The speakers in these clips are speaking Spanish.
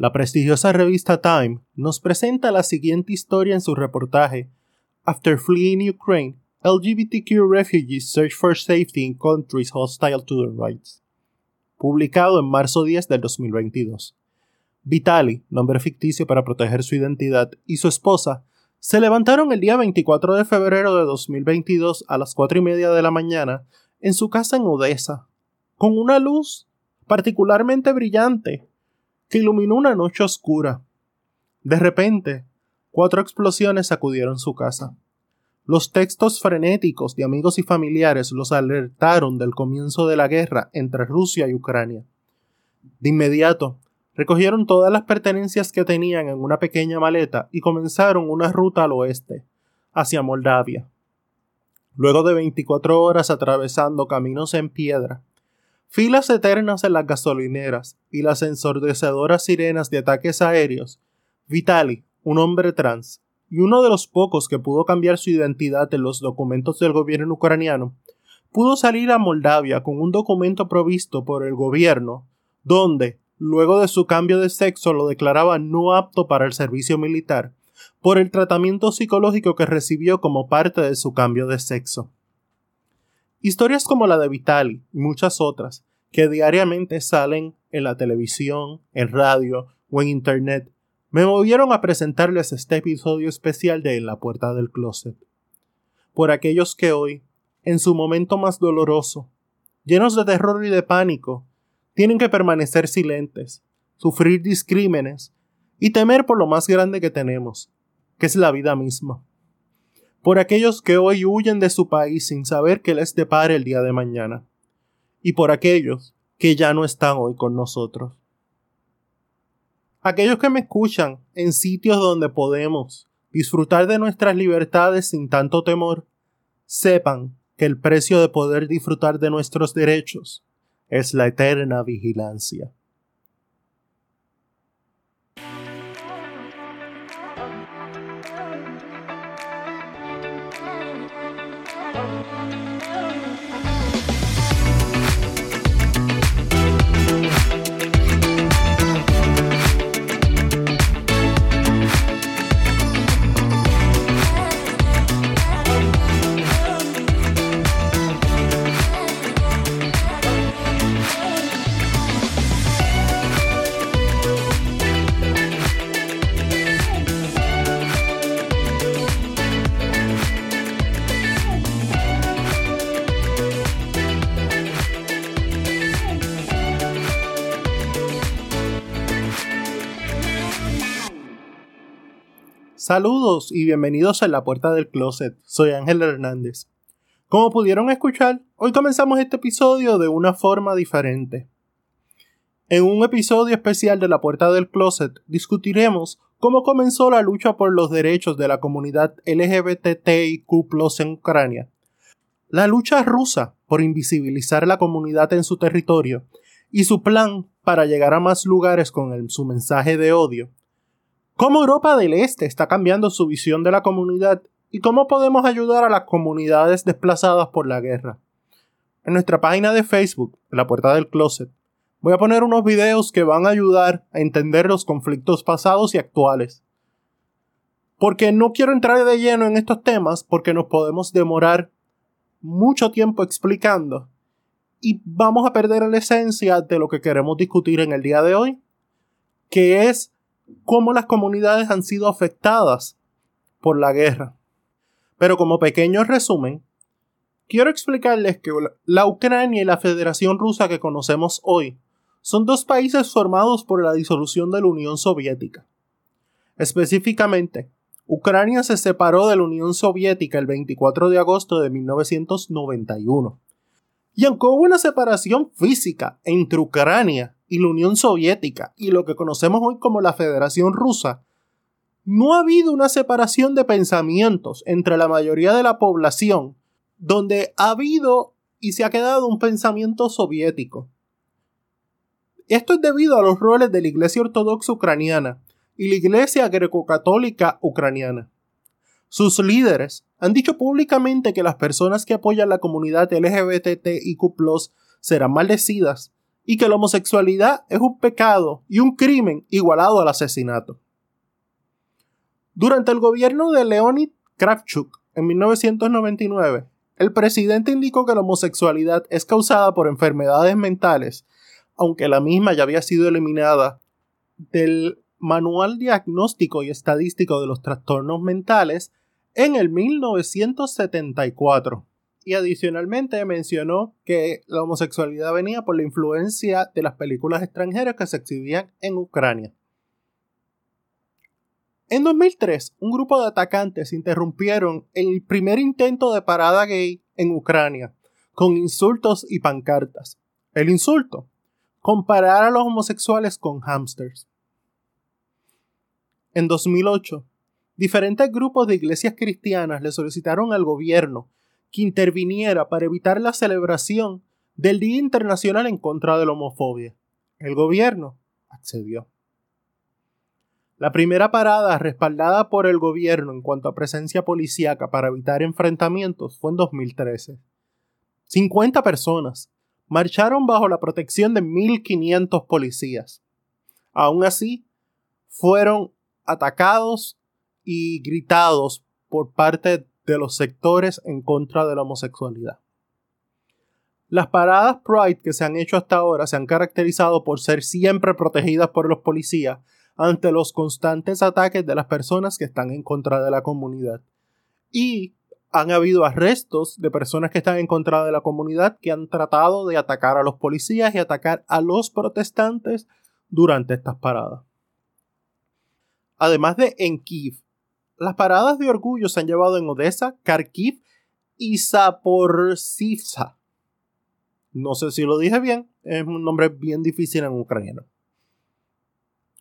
La prestigiosa revista Time nos presenta la siguiente historia en su reportaje After fleeing Ukraine, LGBTQ refugees search for safety in countries hostile to their rights. Publicado en marzo 10 del 2022. Vitali, nombre ficticio para proteger su identidad, y su esposa se levantaron el día 24 de febrero de 2022 a las 4 y media de la mañana en su casa en Odessa, con una luz particularmente brillante que iluminó una noche oscura. De repente, cuatro explosiones sacudieron su casa. Los textos frenéticos de amigos y familiares los alertaron del comienzo de la guerra entre Rusia y Ucrania. De inmediato, Recogieron todas las pertenencias que tenían en una pequeña maleta y comenzaron una ruta al oeste, hacia Moldavia. Luego de 24 horas atravesando caminos en piedra, filas eternas en las gasolineras y las ensordecedoras sirenas de ataques aéreos, Vitali, un hombre trans, y uno de los pocos que pudo cambiar su identidad en los documentos del gobierno ucraniano, pudo salir a Moldavia con un documento provisto por el gobierno, donde, luego de su cambio de sexo lo declaraba no apto para el servicio militar, por el tratamiento psicológico que recibió como parte de su cambio de sexo. Historias como la de Vitali y muchas otras, que diariamente salen en la televisión, en radio o en internet, me movieron a presentarles este episodio especial de En la puerta del closet. Por aquellos que hoy, en su momento más doloroso, llenos de terror y de pánico, tienen que permanecer silentes, sufrir discrímenes y temer por lo más grande que tenemos, que es la vida misma. Por aquellos que hoy huyen de su país sin saber qué les depara el día de mañana. Y por aquellos que ya no están hoy con nosotros. Aquellos que me escuchan en sitios donde podemos disfrutar de nuestras libertades sin tanto temor, sepan que el precio de poder disfrutar de nuestros derechos es la eterna vigilancia. Saludos y bienvenidos a La Puerta del Closet. Soy Ángel Hernández. Como pudieron escuchar, hoy comenzamos este episodio de una forma diferente. En un episodio especial de La Puerta del Closet discutiremos cómo comenzó la lucha por los derechos de la comunidad LGBTIQ en Ucrania, la lucha rusa por invisibilizar la comunidad en su territorio y su plan para llegar a más lugares con su mensaje de odio, cómo Europa del Este está cambiando su visión de la comunidad y cómo podemos ayudar a las comunidades desplazadas por la guerra. En nuestra página de Facebook, La Puerta del Closet, voy a poner unos videos que van a ayudar a entender los conflictos pasados y actuales. Porque no quiero entrar de lleno en estos temas porque nos podemos demorar mucho tiempo explicando y vamos a perder la esencia de lo que queremos discutir en el día de hoy, que es cómo las comunidades han sido afectadas por la guerra. Pero como pequeño resumen, quiero explicarles que la Ucrania y la Federación Rusa que conocemos hoy son dos países formados por la disolución de la Unión Soviética. Específicamente, Ucrania se separó de la Unión Soviética el 24 de agosto de 1991. Y aunque hubo una separación física entre Ucrania y la Unión Soviética y lo que conocemos hoy como la Federación Rusa, no ha habido una separación de pensamientos entre la mayoría de la población, donde ha habido y se ha quedado un pensamiento soviético. Esto es debido a los roles de la Iglesia Ortodoxa Ucraniana y la Iglesia Greco-Católica Ucraniana. Sus líderes han dicho públicamente que las personas que apoyan la comunidad LGBTIQ serán maldecidas y que la homosexualidad es un pecado y un crimen igualado al asesinato. Durante el gobierno de Leonid Kravchuk en 1999, el presidente indicó que la homosexualidad es causada por enfermedades mentales, aunque la misma ya había sido eliminada del Manual Diagnóstico y Estadístico de los Trastornos Mentales en el 1974. Y adicionalmente mencionó que la homosexualidad venía por la influencia de las películas extranjeras que se exhibían en Ucrania. En 2003, un grupo de atacantes interrumpieron el primer intento de parada gay en Ucrania, con insultos y pancartas. El insulto, comparar a los homosexuales con hamsters. En 2008, diferentes grupos de iglesias cristianas le solicitaron al gobierno que interviniera para evitar la celebración del Día Internacional en contra de la homofobia. El gobierno accedió. La primera parada respaldada por el gobierno en cuanto a presencia policíaca para evitar enfrentamientos fue en 2013. 50 personas marcharon bajo la protección de 1.500 policías. Aún así, fueron atacados y gritados por parte de los sectores en contra de la homosexualidad. Las paradas Pride que se han hecho hasta ahora se han caracterizado por ser siempre protegidas por los policías ante los constantes ataques de las personas que están en contra de la comunidad. Y han habido arrestos de personas que están en contra de la comunidad que han tratado de atacar a los policías y atacar a los protestantes durante estas paradas. Además de en Kiev, las paradas de orgullo se han llevado en Odessa, Kharkiv y Zaporizhzhia. No sé si lo dije bien, es un nombre bien difícil en ucraniano.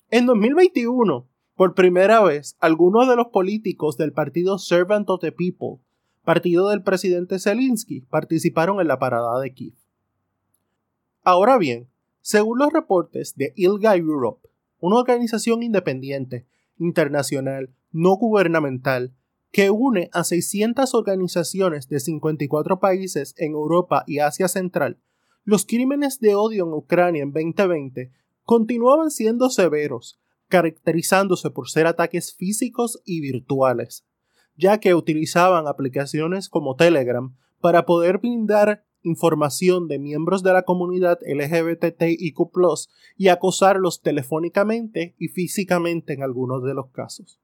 En 2021, por primera vez, algunos de los políticos del partido Servant of the People, partido del presidente Zelensky, participaron en la parada de Kiev. Ahora bien, según los reportes de ILGA Europe, una organización independiente, internacional, no gubernamental, que une a 600 organizaciones de 54 países en Europa y Asia Central, los crímenes de odio en Ucrania en 2020 continuaban siendo severos, caracterizándose por ser ataques físicos y virtuales, ya que utilizaban aplicaciones como Telegram para poder brindar información de miembros de la comunidad LGBTIQ y acosarlos telefónicamente y físicamente en algunos de los casos.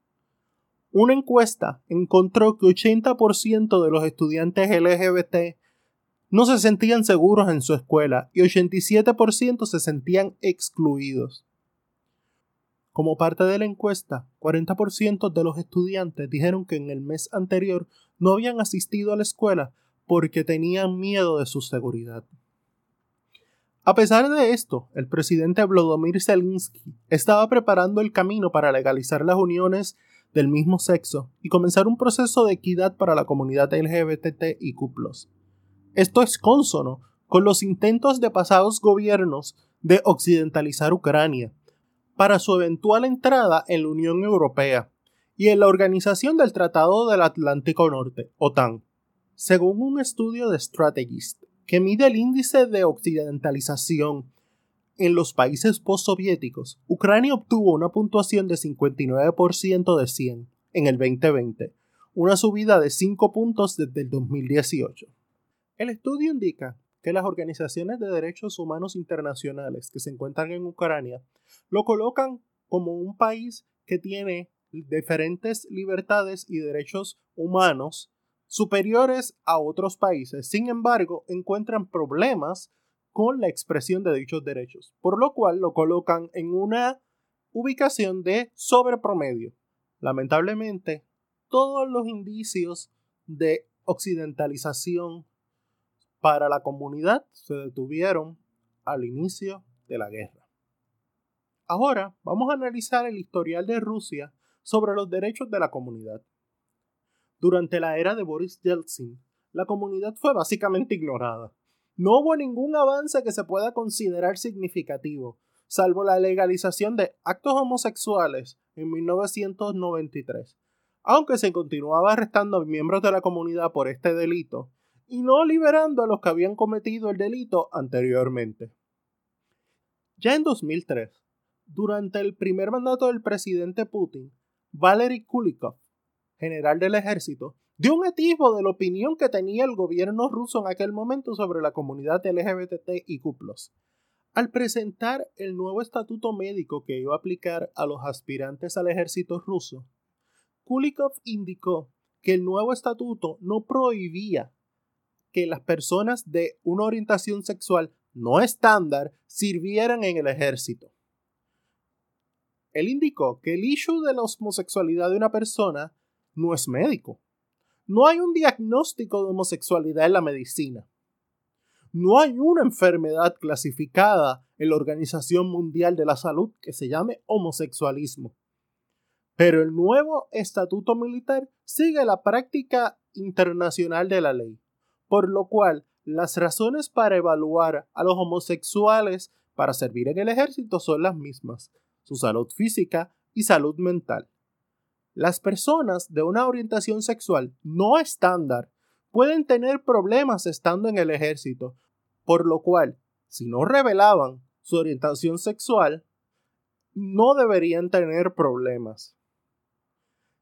Una encuesta encontró que 80% de los estudiantes LGBT no se sentían seguros en su escuela y 87% se sentían excluidos. Como parte de la encuesta, 40% de los estudiantes dijeron que en el mes anterior no habían asistido a la escuela porque tenían miedo de su seguridad. A pesar de esto, el presidente Volodymyr Zelensky estaba preparando el camino para legalizar las uniones del mismo sexo y comenzar un proceso de equidad para la comunidad LGBTIQ. Esto es cónsono con los intentos de pasados gobiernos de occidentalizar Ucrania para su eventual entrada en la Unión Europea y en la Organización del Tratado del Atlántico Norte, OTAN. Según un estudio de Strategist que mide el índice de occidentalización en los países postsoviéticos, Ucrania obtuvo una puntuación de 59% de 100 en el 2020, una subida de 5 puntos desde el 2018. El estudio indica que las organizaciones de derechos humanos internacionales que se encuentran en Ucrania lo colocan como un país que tiene diferentes libertades y derechos humanos superiores a otros países. Sin embargo, encuentran problemas con la expresión de dichos derechos, por lo cual lo colocan en una ubicación de sobrepromedio. Lamentablemente, todos los indicios de occidentalización para la comunidad se detuvieron al inicio de la guerra. Ahora vamos a analizar el historial de Rusia sobre los derechos de la comunidad. Durante la era de Boris Yeltsin, la comunidad fue básicamente ignorada. No hubo ningún avance que se pueda considerar significativo, salvo la legalización de actos homosexuales en 1993. Aunque se continuaba arrestando a miembros de la comunidad por este delito, y no liberando a los que habían cometido el delito anteriormente. Ya en 2003, durante el primer mandato del presidente Putin, Valery Kulikov, general del ejército, dio un atisbo de la opinión que tenía el gobierno ruso en aquel momento sobre la comunidad LGBT y cuplos. Al presentar el nuevo estatuto médico que iba a aplicar a los aspirantes al ejército ruso, Kulikov indicó que el nuevo estatuto no prohibía que las personas de una orientación sexual no estándar sirvieran en el ejército. Él indicó que el issue de la homosexualidad de una persona no es médico. No hay un diagnóstico de homosexualidad en la medicina. No hay una enfermedad clasificada en la Organización Mundial de la Salud que se llame homosexualismo. Pero el nuevo estatuto militar sigue la práctica internacional de la ley, por lo cual las razones para evaluar a los homosexuales para servir en el ejército son las mismas, su salud física y salud mental. Las personas de una orientación sexual no estándar pueden tener problemas estando en el ejército, por lo cual, si no revelaban su orientación sexual, no deberían tener problemas.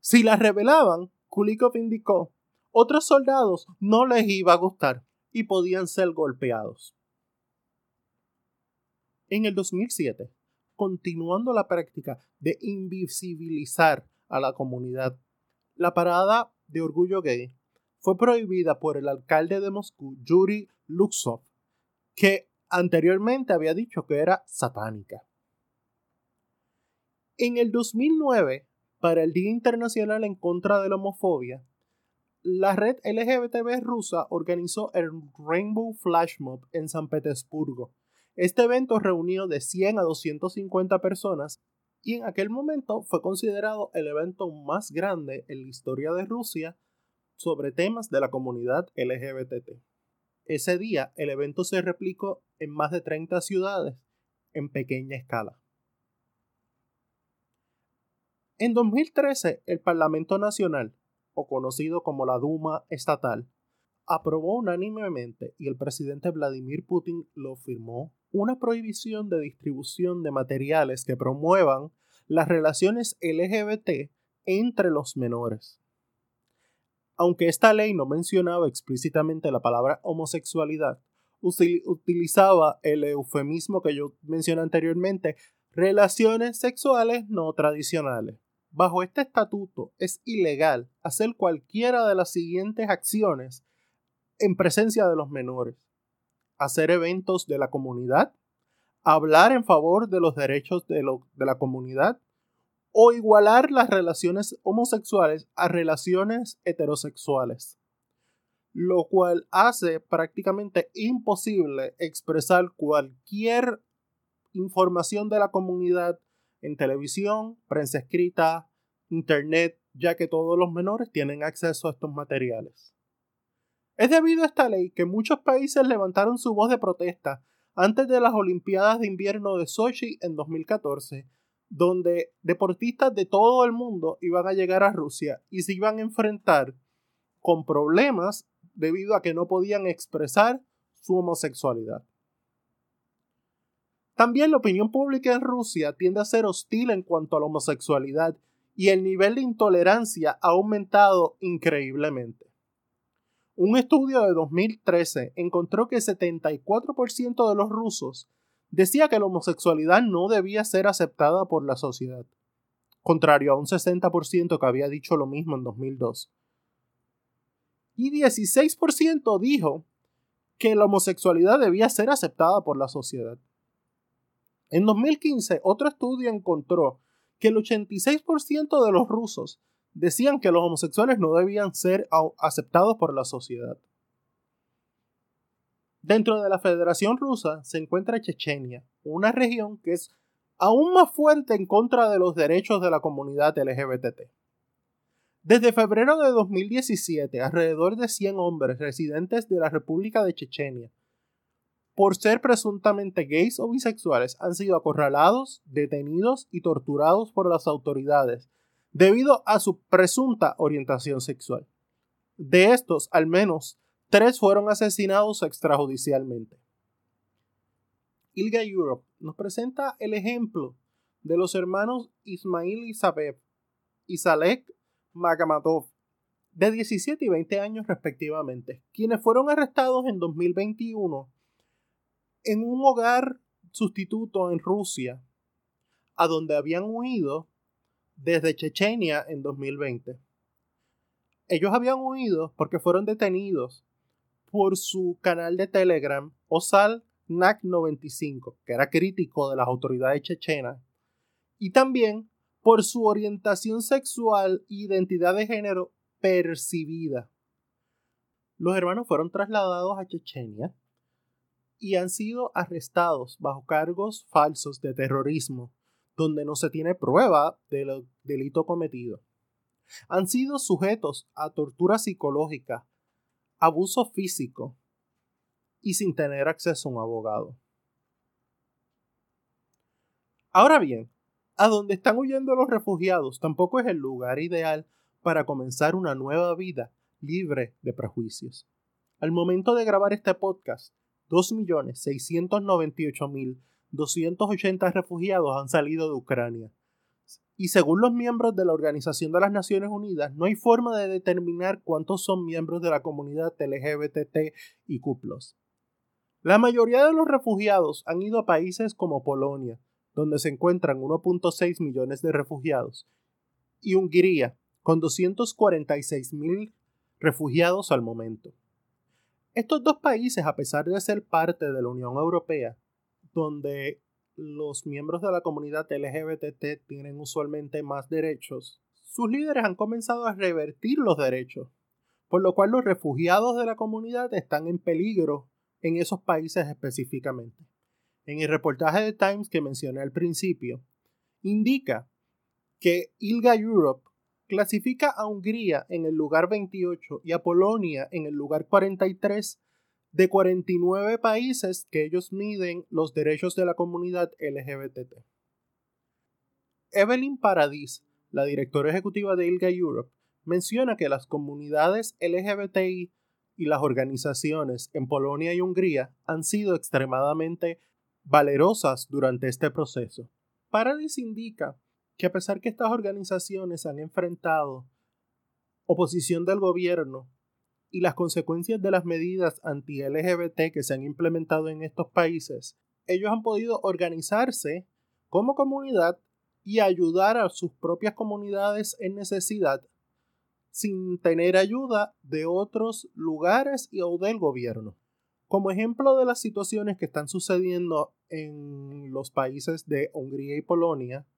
Si la revelaban, Kulikov indicó, otros soldados no les iba a gustar y podían ser golpeados. En el 2007, continuando la práctica de invisibilizar a la comunidad. La parada de orgullo gay fue prohibida por el alcalde de Moscú, Yuri Luxov, que anteriormente había dicho que era satánica. En el 2009, para el Día Internacional en contra de la Homofobia, la red LGBTB rusa organizó el Rainbow Flash Mob en San Petersburgo, este evento reunió de 100 a 250 personas y en aquel momento fue considerado el evento más grande en la historia de Rusia sobre temas de la comunidad LGBT. Ese día el evento se replicó en más de 30 ciudades en pequeña escala. En 2013, el Parlamento Nacional, o conocido como la Duma Estatal, aprobó unánimemente y el presidente Vladimir Putin lo firmó una prohibición de distribución de materiales que promuevan las relaciones LGBT entre los menores. Aunque esta ley no mencionaba explícitamente la palabra homosexualidad, utilizaba el eufemismo que yo mencioné anteriormente, relaciones sexuales no tradicionales. Bajo este estatuto es ilegal hacer cualquiera de las siguientes acciones en presencia de los menores. Hacer eventos de la comunidad, hablar en favor de los derechos de, de la comunidad. O igualar las relaciones homosexuales a relaciones heterosexuales, lo cual hace prácticamente imposible expresar cualquier información de la comunidad en televisión, prensa escrita, internet, ya que todos los menores tienen acceso a estos materiales. Es debido a esta ley que muchos países levantaron su voz de protesta antes de las Olimpiadas de Invierno de Sochi en 2014, donde deportistas de todo el mundo iban a llegar a Rusia y se iban a enfrentar con problemas debido a que no podían expresar su homosexualidad. También la opinión pública en Rusia tiende a ser hostil en cuanto a la homosexualidad y el nivel de intolerancia ha aumentado increíblemente. Un estudio de 2013 encontró que 74% de los rusos decía que la homosexualidad no debía ser aceptada por la sociedad, contrario a un 60% que había dicho lo mismo en 2002. Y 16% dijo que la homosexualidad debía ser aceptada por la sociedad. En 2015, otro estudio encontró que el 86% de los rusos decían que los homosexuales no debían ser aceptados por la sociedad. Dentro de la Federación Rusa se encuentra Chechenia, una región que es aún más fuerte en contra de los derechos de la comunidad LGBT. Desde febrero de 2017, alrededor de 100 hombres residentes de la República de Chechenia, por ser presuntamente gays o bisexuales, han sido acorralados, detenidos y torturados por las autoridades debido a su presunta orientación sexual. De estos, al menos tres fueron asesinados extrajudicialmente. ILGA Europe nos presenta el ejemplo de los hermanos Ismail Isabeb y Salek Magamadov, de 17 y 20 años respectivamente, quienes fueron arrestados en 2021 en un hogar sustituto en Rusia, a donde habían huido desde Chechenia en 2020. Ellos habían huido porque fueron detenidos por su canal de Telegram Osal NAC95, que era crítico de las autoridades chechenas, y también por su orientación sexual e identidad de género percibida. Los hermanos fueron trasladados a Chechenia y han sido arrestados bajo cargos falsos de terrorismo, donde no se tiene prueba del delito cometido. Han sido sujetos a tortura psicológica, abuso físico y sin tener acceso a un abogado. Ahora bien, a donde están huyendo los refugiados tampoco es el lugar ideal para comenzar una nueva vida libre de prejuicios. Al momento de grabar este podcast, 2.698.280 refugiados han salido de Ucrania. Y según los miembros de la Organización de las Naciones Unidas, no hay forma de determinar cuántos son miembros de la comunidad LGBT y cuplos. La mayoría de los refugiados han ido a países como Polonia, donde se encuentran 1.6 millones de refugiados, y Hungría, con 246.000 refugiados al momento. Estos dos países, a pesar de ser parte de la Unión Europea, donde los miembros de la comunidad LGBT tienen usualmente más derechos, sus líderes han comenzado a revertir los derechos, por lo cual los refugiados de la comunidad están en peligro en esos países específicamente. En el reportaje de Times que mencioné al principio, indica que ILGA Europe clasifica a Hungría en el lugar 28 y a Polonia en el lugar 43 de 49 países que ellos miden los derechos de la comunidad LGBT. Evelyn Paradis, la directora ejecutiva de ILGA Europe, menciona que las comunidades LGBTI y las organizaciones en Polonia y Hungría han sido extremadamente valerosas durante este proceso. Paradis indica que a pesar que estas organizaciones han enfrentado oposición del gobierno y las consecuencias de las medidas anti-LGBT que se han implementado en estos países, ellos han podido organizarse como comunidad y ayudar a sus propias comunidades en necesidad sin tener ayuda de otros lugares y o del gobierno. Como ejemplo de las situaciones que están sucediendo en los países de Hungría y Polonia,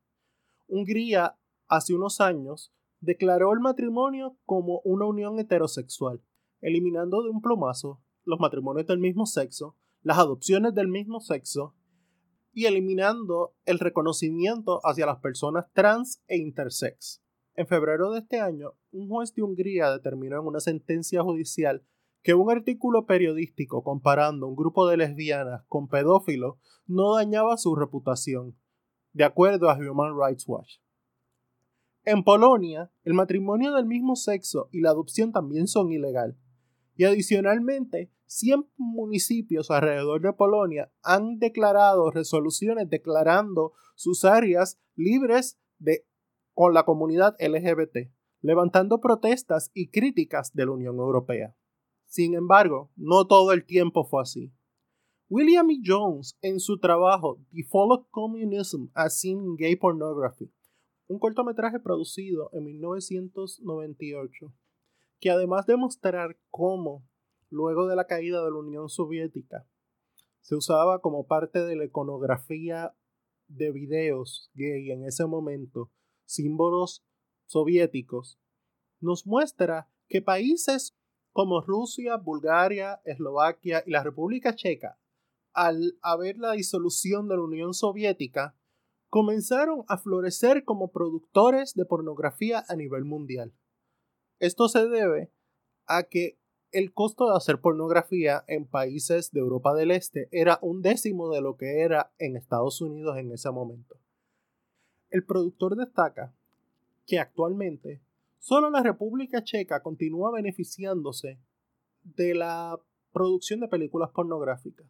Hungría hace unos años declaró el matrimonio como una unión heterosexual, eliminando de un plumazo los matrimonios del mismo sexo, las adopciones del mismo sexo y eliminando el reconocimiento hacia las personas trans e intersex. En febrero de este año, un juez de Hungría determinó en una sentencia judicial que un artículo periodístico comparando un grupo de lesbianas con pedófilos no dañaba su reputación, de acuerdo a Human Rights Watch. En Polonia, el matrimonio del mismo sexo y la adopción también son ilegal. Y adicionalmente, 100 municipios alrededor de Polonia han declarado resoluciones declarando sus áreas libres de con la comunidad LGBT, levantando protestas y críticas de la Unión Europea. Sin embargo, no todo el tiempo fue así. William E. Jones, en su trabajo The Fall Communism as in Gay Pornography, un cortometraje producido en 1998, que además de mostrar cómo, luego de la caída de la Unión Soviética, se usaba como parte de la iconografía de videos gay en ese momento, símbolos soviéticos, nos muestra que países como Rusia, Bulgaria, Eslovaquia y la República Checa al haber la disolución de la Unión Soviética, comenzaron a florecer como productores de pornografía a nivel mundial. Esto se debe a que el costo de hacer pornografía en países de Europa del Este era un décimo de lo que era en Estados Unidos en ese momento. El productor destaca que actualmente solo la República Checa continúa beneficiándose de la producción de películas pornográficas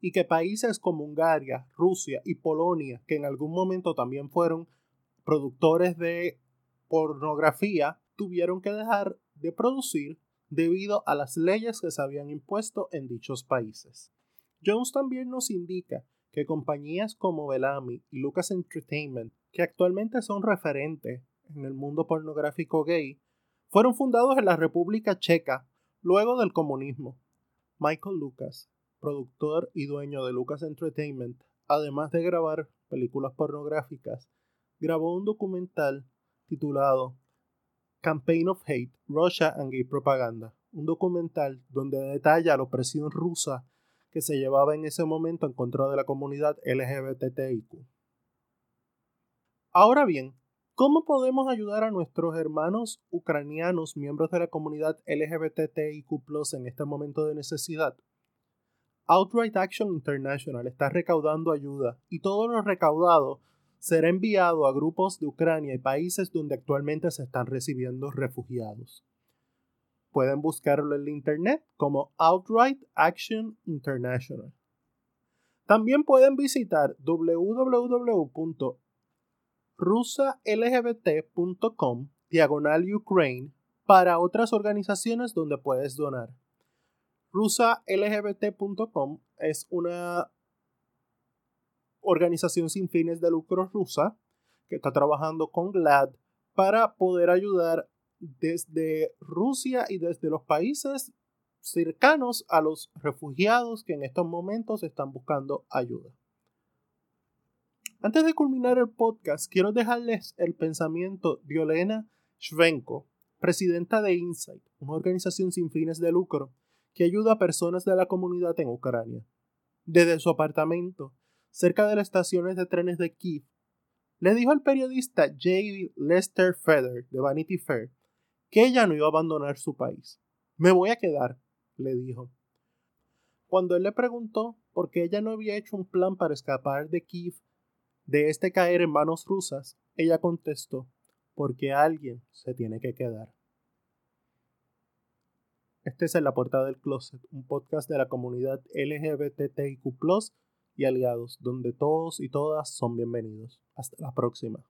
y que países como Hungría, Rusia y Polonia, que en algún momento también fueron productores de pornografía, tuvieron que dejar de producir debido a las leyes que se habían impuesto en dichos países. Jones también nos indica que compañías como Bellamy y Lucas Entertainment, que actualmente son referentes en el mundo pornográfico gay, fueron fundados en la República Checa luego del comunismo. Michael Lucas, productor y dueño de Lucas Entertainment, además de grabar películas pornográficas, grabó un documental titulado Campaign of Hate, Russia and Gay Propaganda, un documental donde detalla la opresión rusa que se llevaba en ese momento en contra de la comunidad LGBTIQ. Ahora bien, ¿cómo podemos ayudar a nuestros hermanos ucranianos, miembros de la comunidad LGBTIQ en este momento de necesidad? Outright Action International está recaudando ayuda y todo lo recaudado será enviado a grupos de Ucrania y países donde actualmente se están recibiendo refugiados. Pueden buscarlo en internet como Outright Action International. También pueden visitar www.rusalgbt.com diagonal Ukraine para otras organizaciones donde puedes donar. RusaLGBT.com es una organización sin fines de lucro rusa que está trabajando con GLAD para poder ayudar desde Rusia y desde los países cercanos a los refugiados que en estos momentos están buscando ayuda. Antes de culminar el podcast, quiero dejarles el pensamiento de Olena Shvenko, presidenta de Insight, una organización sin fines de lucro que ayuda a personas de la comunidad en Ucrania. Desde su apartamento, cerca de las estaciones de trenes de Kiev, le dijo al periodista J. Lester Feather de Vanity Fair que ella no iba a abandonar su país. Me voy a quedar, le dijo. Cuando él le preguntó por qué ella no había hecho un plan para escapar de Kiev de este caer en manos rusas, ella contestó, porque alguien se tiene que quedar. Este es En la Puerta del Closet, un podcast de la comunidad LGBTIQ y aliados, donde todos y todas son bienvenidos. Hasta la próxima.